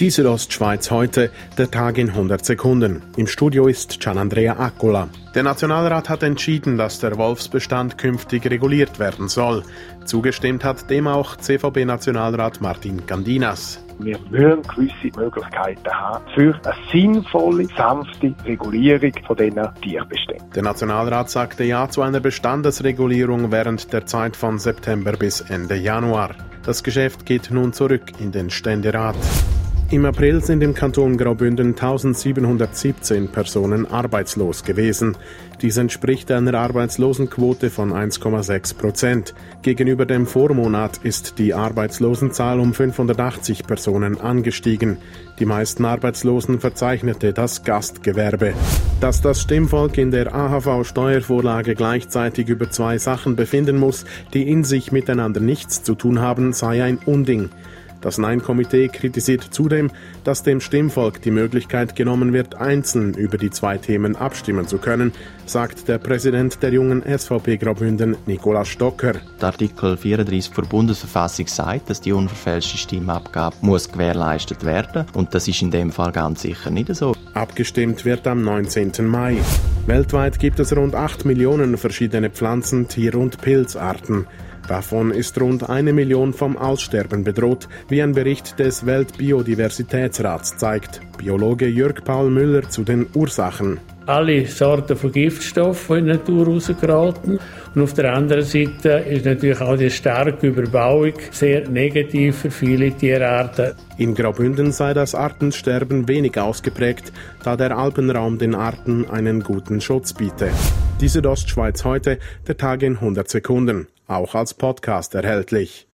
Die Südostschweiz heute, der Tag in 100 Sekunden. Im Studio ist Gianandrea Accola. Der Nationalrat hat entschieden, dass der Wolfsbestand künftig reguliert werden soll. Zugestimmt hat dem auch CVB-Nationalrat Martin Gandinas. Wir müssen gewisse Möglichkeiten haben für eine sinnvolle, sanfte Regulierung von diesen Tierbeständen. Der Nationalrat sagte Ja zu einer Bestandesregulierung während der Zeit von September bis Ende Januar. Das Geschäft geht nun zurück in den Ständerat. Im April sind im Kanton Graubünden 1717 Personen arbeitslos gewesen. Dies entspricht einer Arbeitslosenquote von 1,6 Prozent. Gegenüber dem Vormonat ist die Arbeitslosenzahl um 580 Personen angestiegen. Die meisten Arbeitslosen verzeichnete das Gastgewerbe. Dass das Stimmvolk in der AHV-Steuervorlage gleichzeitig über zwei Sachen befinden muss, die in sich miteinander nichts zu tun haben, sei ein Unding. Das Nein-Komitee kritisiert zudem, dass dem Stimmvolk die Möglichkeit genommen wird, einzeln über die zwei Themen abstimmen zu können, sagt der Präsident der jungen SVP Graubünden, Nikolaus Stocker. Der Artikel 34 der Bundesverfassung sagt, dass die unverfälschte Stimmabgabe muss gewährleistet werden und das ist in dem Fall ganz sicher nicht so. Abgestimmt wird am 19. Mai. Weltweit gibt es rund 8 Millionen verschiedene Pflanzen, Tier- und Pilzarten. Davon ist rund eine Million vom Aussterben bedroht, wie ein Bericht des Weltbiodiversitätsrats zeigt. Biologe Jörg Paul Müller zu den Ursachen. Alle Sorten von Giftstoffen in die Natur rausgeraten. Und auf der anderen Seite ist natürlich auch die starke Überbauung sehr negativ für viele Tierarten. In Graubünden sei das Artensterben wenig ausgeprägt, da der Alpenraum den Arten einen guten Schutz biete. Die Südostschweiz heute, der Tag in 100 Sekunden auch als Podcast erhältlich.